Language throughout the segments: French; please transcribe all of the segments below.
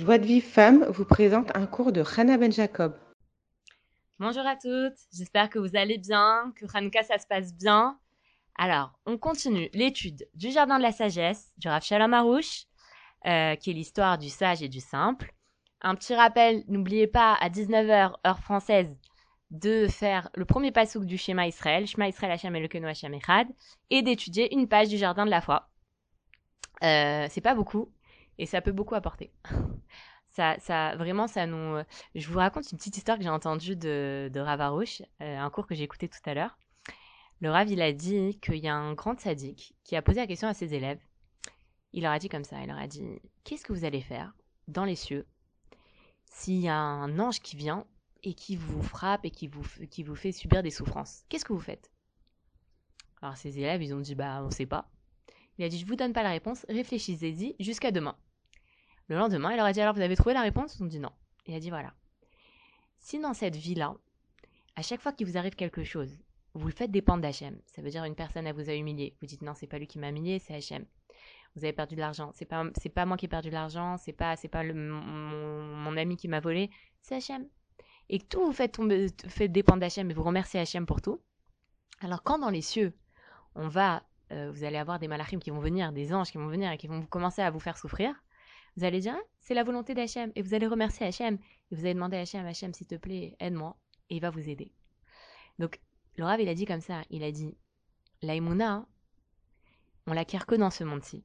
Joie de Vive Femme vous présente un cours de Hannah Ben Jacob. Bonjour à toutes, j'espère que vous allez bien, que Hanka ça se passe bien. Alors, on continue l'étude du Jardin de la Sagesse du Rav Shalom Arouche, euh, qui est l'histoire du sage et du simple. Un petit rappel, n'oubliez pas à 19h heure française de faire le premier pasouk du schéma Israël, Shema Israël Hashem Elokeinu Hashem Echad, et d'étudier une page du Jardin de la Foi. Euh, c'est pas beaucoup, et ça peut beaucoup apporter. ça, vraiment, ça nous. Je vous raconte une petite histoire que j'ai entendue de, de Rav Arouche, euh, un cours que j'ai écouté tout à l'heure. Le Rav, il a dit qu'il y a un grand sadique qui a posé la question à ses élèves. Il leur a dit comme ça il leur a dit Qu'est-ce que vous allez faire dans les cieux s'il y a un ange qui vient et qui vous frappe et qui vous, qui vous fait subir des souffrances? Qu'est-ce que vous faites? Alors, ses élèves, ils ont dit Bah, on sait pas. Il a dit Je vous donne pas la réponse, réfléchissez-y jusqu'à demain. Le lendemain, il leur a dit Alors, vous avez trouvé la réponse? Ils ont dit non. Il a dit Voilà. Si dans cette vie-là, à chaque fois qu'il vous arrive quelque chose, vous le faites dépendre d'Hachem. Ça veut dire une personne elle vous a humilié. Vous dites non, c'est pas lui qui m'a humilié, c'est Hachem. Vous avez perdu de l'argent. C'est pas c'est pas moi qui ai perdu de l'argent. C'est pas c'est pas le, mon, mon, ami qui m'a volé. C'est Hachem. Et que tout vous faites tomber, faites dépendre d'Hachem et vous remerciez Hachem pour tout. Alors quand dans les cieux, on va, euh, vous allez avoir des malachim qui vont venir, des anges qui vont venir et qui vont commencer à vous faire souffrir. Vous allez dire, c'est la volonté d'Hachem. Et vous allez remercier Hachem. Et vous allez demander à Hachem, Hachem, s'il te plaît, aide-moi. Et il va vous aider. Donc, le Rav, il a dit comme ça. Il a dit, l'aïmouna, on l'acquiert que dans ce monde-ci.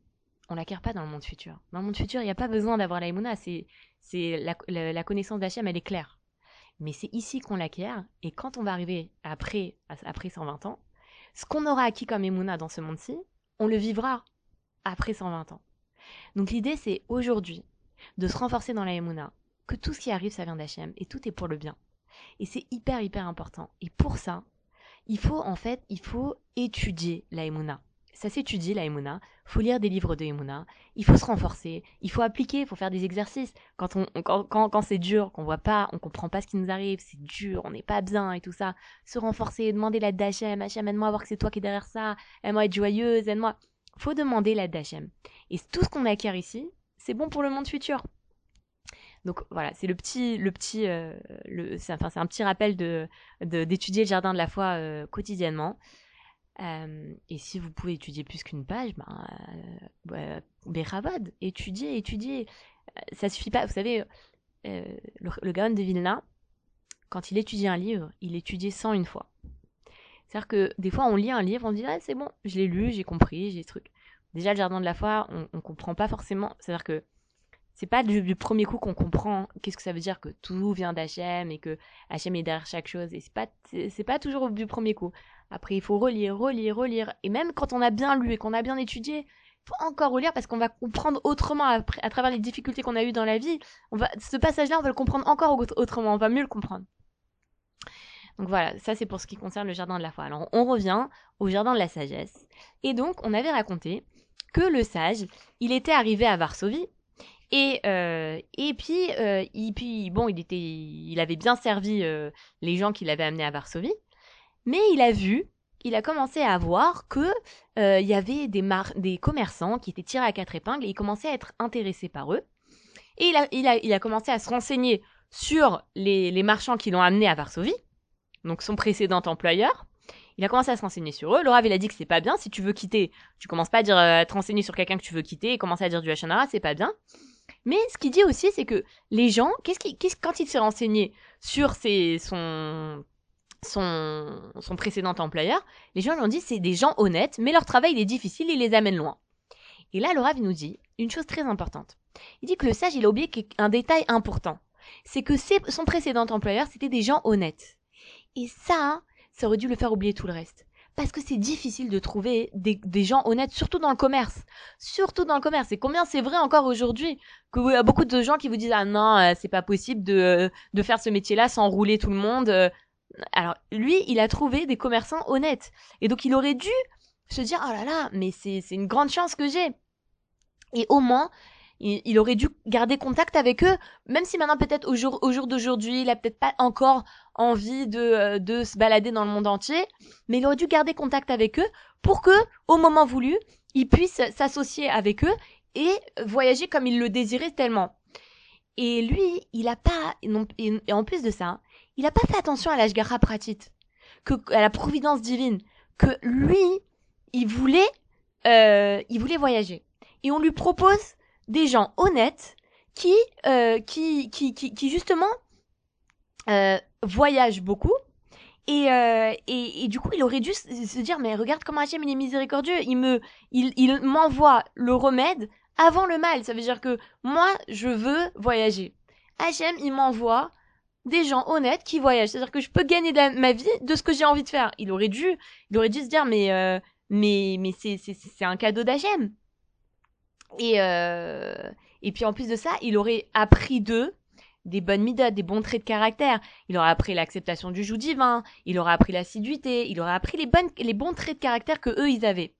On l'acquiert pas dans le monde futur. Dans le monde futur, il n'y a pas besoin d'avoir l'aïmouna. C'est, c'est la, la, connaissance d'Hachem, elle est claire. Mais c'est ici qu'on l'acquiert. Et quand on va arriver après, après 120 ans, ce qu'on aura acquis comme émouna dans ce monde-ci, on le vivra après 120 ans. Donc l'idée, c'est aujourd'hui de se renforcer dans la Emouna, que tout ce qui arrive, ça vient d'Hachem, et tout est pour le bien. Et c'est hyper, hyper important. Et pour ça, il faut, en fait, il faut étudier la Emouna. Ça s'étudie, la Emouna. faut lire des livres de Emouna. Il faut se renforcer. Il faut appliquer, il faut faire des exercices. Quand, on, quand, quand, quand c'est dur, qu'on voit pas, on comprend pas ce qui nous arrive, c'est dur, on n'est pas bien et tout ça. Se renforcer, demander l'aide d'Hachem. Hachem, aide-moi à voir que c'est toi qui es derrière ça. Aide-moi à être joyeuse, aide-moi faut demander l'aide d'Hachem. Et tout ce qu'on acquiert ici, c'est bon pour le monde futur. Donc voilà, c'est le petit, le petit, euh, enfin c'est un petit rappel de d'étudier le jardin de la foi euh, quotidiennement. Euh, et si vous pouvez étudier plus qu'une page, ben, euh, Béravod, étudiez, étudiez. Ça suffit pas. Vous savez, le, le de Vilna, quand il étudie un livre, il étudie 101 fois. C'est-à-dire que des fois, on lit un livre, on dit ah, c'est bon, je l'ai lu, j'ai compris, j'ai des trucs. Déjà, le jardin de la foi, on, on comprend pas forcément. C'est-à-dire que c'est pas du, premier coup qu'on comprend qu'est-ce que ça veut dire que tout vient d'Hachem et que Hachem est derrière chaque chose. Et c'est pas, c'est pas toujours du premier coup. Après, il faut relire, relire, relire. Et même quand on a bien lu et qu'on a bien étudié, il faut encore relire parce qu'on va comprendre autrement après, à travers les difficultés qu'on a eues dans la vie. On va, ce passage-là, on va le comprendre encore autrement. On va mieux le comprendre. Donc voilà, ça c'est pour ce qui concerne le jardin de la foi. Alors on revient au jardin de la sagesse. Et donc on avait raconté que le sage, il était arrivé à Varsovie et, euh, et puis, euh, il, puis, bon, il, était, il avait bien servi euh, les gens qu'il avait amenés à Varsovie, mais il a vu, il a commencé à voir que euh, il y avait des, des commerçants qui étaient tirés à quatre épingles et il commençait à être intéressé par eux. Et il a, il a, il a commencé à se renseigner sur les, les marchands qui l'ont amené à Varsovie donc son précédent employeur. Il a commencé à se renseigner sur eux. Rav, il a dit que c'est pas bien. Si tu veux quitter, tu commences pas à dire euh, te renseigner sur quelqu'un que tu veux quitter et commencer à dire du Hachanara, c'est pas bien. Mais ce qu'il dit aussi, c'est que les gens, qu'est-ce quand il s'est renseigné sur ses, son, son, son précédent employeur, les gens lui ont dit c'est des gens honnêtes, mais leur travail il est difficile, il les amène loin. Et là, Rav, il nous dit une chose très importante. Il dit que le sage, il a oublié un détail important. C'est que son précédent employeur, c'était des gens honnêtes. Et ça, ça aurait dû le faire oublier tout le reste. Parce que c'est difficile de trouver des, gens honnêtes, surtout dans le commerce. Surtout dans le commerce. Et combien c'est vrai encore aujourd'hui qu'il y a beaucoup de gens qui vous disent ah non euh, c'est pas possible de de faire ce métier-là sans rouler tout le monde. Alors lui il a trouvé des commerçants honnêtes et donc il aurait dû se dire oh là là mais c'est une grande chance que j'ai. Et au moins il, aurait dû garder contact avec eux, même si maintenant peut-être au jour, au jour d'aujourd'hui, il a peut-être pas encore envie de, euh, de se balader dans le monde entier, mais il aurait dû garder contact avec eux pour que, au moment voulu, il puisse s'associer avec eux et voyager comme il le désirait tellement. Et lui, il a pas, et, en plus de ça, il a pas fait attention à l'ashgara pratit, que, à la providence divine, que lui, il voulait, euh, il voulait voyager. Et on lui propose des gens honnêtes qui, euh, qui, qui, qui, qui, justement, euh, voyagent beaucoup. Et, euh, et, et, du coup, il aurait dû se dire, mais regarde comment Hachem il est miséricordieux. Il me, il, il m'envoie le remède avant le mal. Ça veut dire que moi, je veux voyager. Hachem, il m'envoie des gens honnêtes qui voyagent. C'est-à-dire que je peux gagner ma vie de ce que j'ai envie de faire. Il aurait dû, il aurait dû se dire, mais, euh, mais, mais c'est, c'est, c'est un cadeau d'Hachem. Et, euh, et puis en plus de ça, il aurait appris d'eux des bonnes midas, des bons traits de caractère. Il aurait appris l'acceptation du joug divin, il aurait appris l'assiduité, il aurait appris les, bonnes, les bons traits de caractère que eux ils avaient.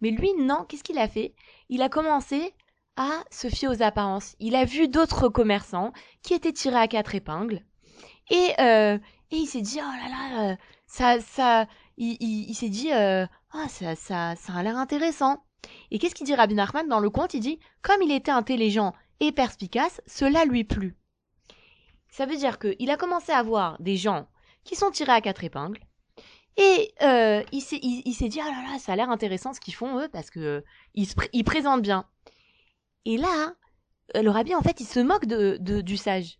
Mais lui, non, qu'est-ce qu'il a fait? Il a commencé à se fier aux apparences. Il a vu d'autres commerçants qui étaient tirés à quatre épingles. Et, euh, et il s'est dit, oh là là, euh, ça, ça, il, il, s'est dit, ah, ça, ça, ça a l'air intéressant. Et qu'est-ce qu'il dit Rabbi Nachman dans le conte Il dit, comme il était intelligent et perspicace, cela lui plut. Ça veut dire qu'il a commencé à voir des gens qui sont tirés à quatre épingles, et euh, il s'est dit ah là là ça a l'air intéressant ce qu'ils font eux parce que ils, ils présentent bien. Et là le rabbi en fait il se moque de, du sage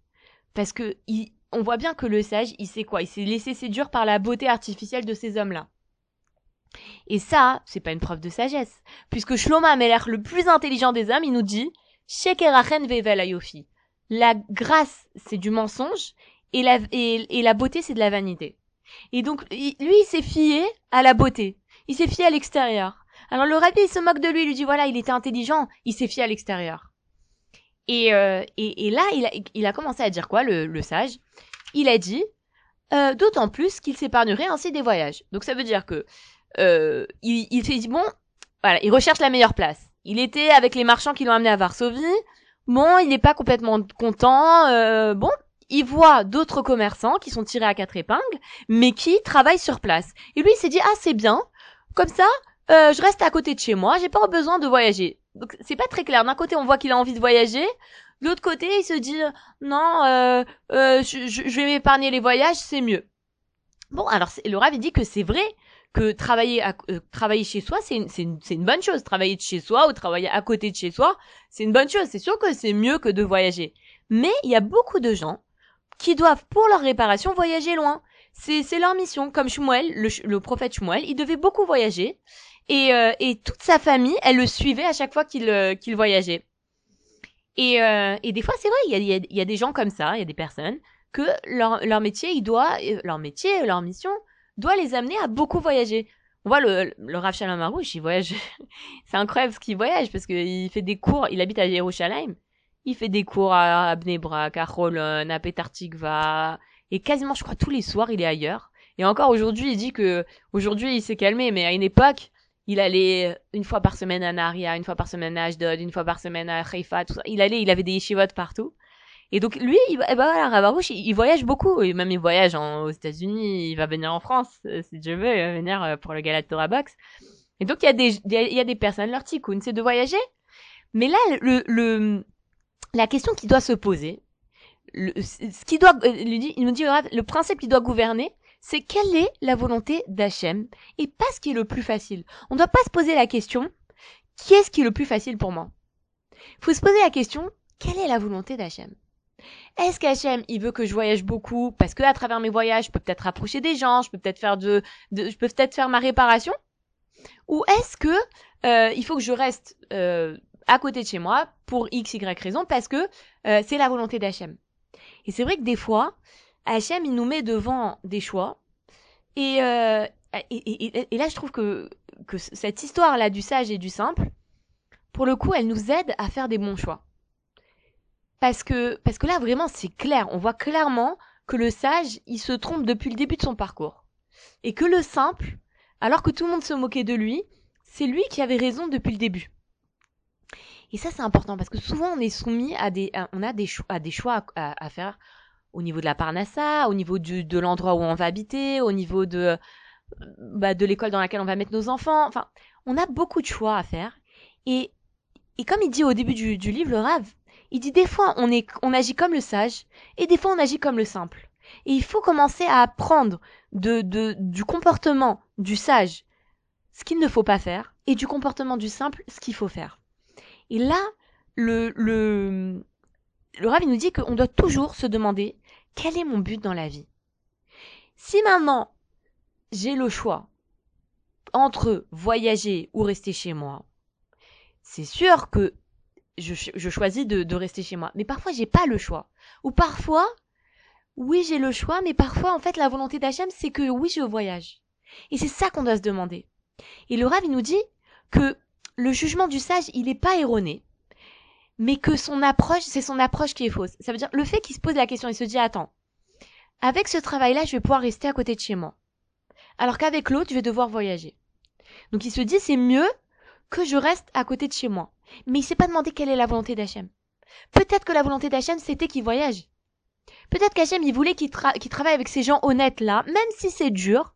parce que on voit bien que le sage il sait quoi? Il s'est laissé séduire par la beauté artificielle de ces hommes là. Et ça c'est pas une preuve de sagesse puisque Shlomo l'air le plus intelligent des hommes il nous dit vevel. La grâce c'est du mensonge et la et, et la beauté c'est de la vanité. Et donc, lui, il s'est fié à la beauté. Il s'est fié à l'extérieur. Alors le rabbi, il se moque de lui, il lui dit, voilà, il était intelligent, il s'est fié à l'extérieur. Et, euh, et, et, là, il a, il a commencé à dire quoi, le, le sage? Il a dit, euh, d'autant plus qu'il s'épargnerait ainsi des voyages. Donc ça veut dire que euh, il, il s'est dit, bon, voilà, il recherche la meilleure place. Il était avec les marchands qui l'ont amené à Varsovie. Bon, il n'est pas complètement content. Euh, bon, il voit d'autres commerçants qui sont tirés à quatre épingles, mais qui travaillent sur place. Et lui, il s'est dit, ah, c'est bien. Comme ça, euh, je reste à côté de chez moi, j'ai pas besoin de voyager. Donc, c'est pas très clair. D'un côté, on voit qu'il a envie de voyager. De l'autre côté, il se dit, non, euh, euh, je, je, vais m'épargner les voyages, c'est mieux. Bon, alors, le Rav, il dit que c'est vrai que travailler à, travailler chez soi, c'est une, c'est une, bonne chose. Travailler de chez soi ou travailler à côté de chez soi, c'est une bonne chose. C'est sûr que c'est mieux que de voyager. Mais il y a beaucoup de gens qui doivent pour leur réparation voyager loin. C'est leur mission. Comme Shmuel, le, prophète Shmuel, il devait beaucoup voyager et, euh, et toute sa famille, elle le suivait à chaque fois qu'il euh, qu'il voyageait. Et, euh, et des fois, c'est vrai, il y a, y, y a, des gens comme ça, il y a des personnes que leur, leur métier, il doit, leur métier, leur mission doit les amener à beaucoup voyager. On voit le, le Rav Shalom il voyage. c'est incroyable ce qu'il voyage parce qu'il fait des cours, il habite à Yerushalayim il fait des cours à Abnebrak, à Cholon, à Petartikva, et quasiment, je crois, tous les soirs, il est ailleurs. Et encore aujourd'hui, il dit que aujourd'hui, il s'est calmé, mais à une époque, il allait une fois par semaine à Naria, une fois par semaine à Ashdod, une fois par semaine à Haifa, tout ça. Il allait, il avait des yeshivot partout. Et donc lui, il, eh ben voilà, Ravarouche, il, voyage beaucoup. Et même il voyage aux États-Unis, il va venir en France, euh, si Dieu veut, il va venir euh, pour le Galat Torah Box. Et donc il y a des, il y a des personnes, leur tikkun, c'est de voyager. Mais là, le, le, la question qui doit se poser, ce qui doit, euh, il nous dit, le principe qui doit gouverner, c'est quelle est la volonté d'Hachem? Et pas ce qui est le plus facile. On ne doit pas se poser la question, qui est-ce qui est le plus facile pour moi? Il faut se poser la question, quelle est la volonté d'Hachem? Est-ce qu'Hachem, il veut que je voyage beaucoup? Parce que à travers mes voyages, je peux peut-être rapprocher des gens, je peux peut-être faire de, je peux peut-être faire ma réparation Ou est-ce que euh, il faut que je reste euh, à côté de chez moi pour x, y raison? Parce que euh, c'est la volonté d'Hachem. Et c'est vrai que des fois, Hachem, il nous met devant des choix. Et, euh, et, et, là, je trouve que, que cette histoire-là du sage et du simple, pour le coup, elle nous aide à faire des bons choix. Parce que, là, vraiment, c'est clair. On voit clairement que le sage, il se trompe depuis le début de son parcours. Et que le simple, alors que tout le monde se moquait de lui, c'est lui qui avait raison depuis le début. Et ça, c'est important parce que souvent, on est soumis à des, on a des choix, à faire au niveau de la parnassa, au niveau de l'endroit où on va habiter, au niveau de, bah, de l'école dans laquelle on va mettre nos enfants. Enfin, on a beaucoup de choix à faire. Et, et comme il dit au début du, livre, le Rav, Il dit des fois on, agit comme le sage et des fois on agit comme le simple. Et il faut commencer à apprendre de, de, du comportement du sage ce qu'il ne faut pas faire et du comportement du simple ce qu'il faut faire. Et là, le, le, le nous dit qu'on doit toujours se demander quel est mon but dans la vie? Si maintenant j'ai le choix entre voyager ou rester chez moi, c'est sûr que je, je choisis de, de, rester chez moi. Mais parfois, j'ai pas le choix. Ou parfois, oui, j'ai le choix, mais parfois, en fait, la volonté d'Hachem, c'est que oui, je voyage. Et c'est ça qu'on doit se demander. Et le Rav, il nous dit que le jugement du sage, il n'est pas erroné, mais que son approche, c'est son approche qui est fausse. Ça veut dire, le fait qu'il se pose la question, il se dit, attends, avec ce travail-là, je vais pouvoir rester à côté de chez moi. Alors qu'avec l'autre, je vais devoir voyager. Donc il se dit, c'est mieux que je reste à côté de chez moi. Mais il s'est pas demandé quelle est la volonté d'Hachem. Peut-être que la volonté d'Hachem, c'était qu'il voyage. Peut-être qu'Hachem, il voulait qu'il travaille avec ces gens honnêtes là, même si c'est dur,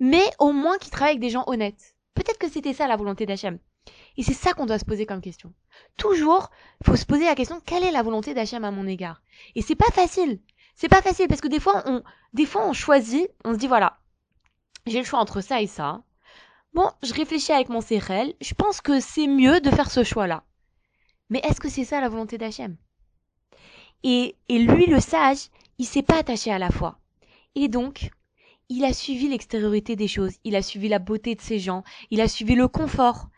mais au moins qu'il travaille avec des gens honnêtes. Peut-être que c'était ça la volonté d'Hachem. Et c'est ça qu'on doit se poser comme question. Toujours, faut se poser la question, quelle est la volonté d'Hachem à mon égard? Et c'est pas facile. C'est pas facile parce que des fois, on, des fois, on choisit, on se dit voilà, j'ai le choix entre ça et ça. Bon, je réfléchis avec mon CRL, je pense que c'est mieux de faire ce choix-là. Mais est-ce que c'est ça la volonté d'Hachem? Et, et lui, le sage, il s'est pas attaché à la foi. Et donc, il a suivi l'extériorité des choses, il a suivi la beauté de ces gens, il a suivi le confort.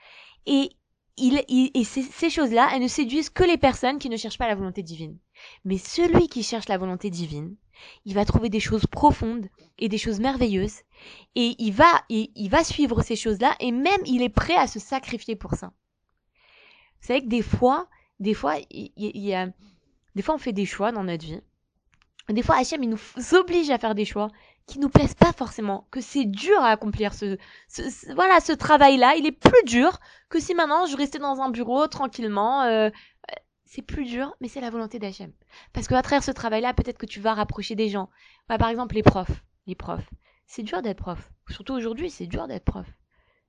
Et, il, et ces, ces choses-là, elles ne séduisent que les personnes qui ne cherchent pas la volonté divine. Mais celui qui cherche la volonté divine, il va trouver des choses profondes et des choses merveilleuses, et il va, il, il va suivre ces choses-là, et même il est prêt à se sacrifier pour ça. Vous savez que des fois, des fois, il, y a, des fois on fait des choix dans notre vie. Des fois, Hachem, il nous oblige à faire des choix qui nous plaisent pas forcément, que c'est dur à accomplir ce voilà, ce travail-là, il est plus dur que si maintenant je restais dans un bureau tranquillement, euh, c'est plus dur, mais c'est la volonté d'Hachem. Parce qu'à travers ce travail-là, peut-être que tu vas rapprocher des gens. Bah, par exemple, les profs. Les profs. C'est dur d'être prof. Surtout aujourd'hui, c'est dur d'être prof.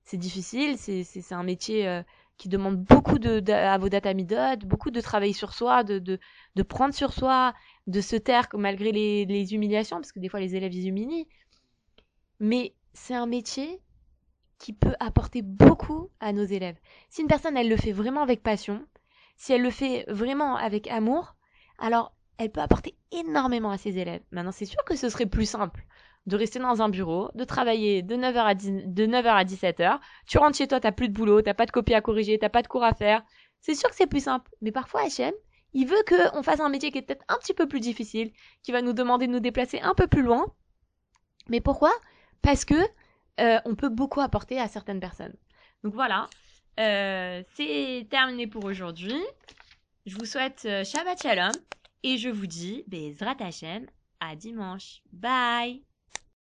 C'est difficile, c'est, c'est, un métier euh, qui demande beaucoup de, à vos data midot, beaucoup de travail sur soi, de, de, de prendre sur soi, de se taire malgré les, les humiliations, parce que des fois les élèves ils humilient. Mais c'est un métier qui peut apporter beaucoup à nos élèves. Si une personne elle le fait vraiment avec passion, si elle le fait vraiment avec amour, alors elle peut apporter énormément à ses élèves. Maintenant, c'est sûr que ce serait plus simple de rester dans un bureau, de travailler de 9h à, 10, de 9h à 17h. Tu rentres chez toi, t'as plus de boulot, t'as pas de copie à corriger, t'as pas de cours à faire. C'est sûr que c'est plus simple. Mais parfois, HM, il veut qu'on fasse un métier qui est peut-être un petit peu plus difficile, qui va nous demander de nous déplacer un peu plus loin. Mais pourquoi? Parce que euh, on peut beaucoup apporter à certaines personnes. Donc voilà, euh, c'est terminé pour aujourd'hui. Je vous souhaite euh, Shabbat Shalom et je vous dis Bezrat Hashem à dimanche. Bye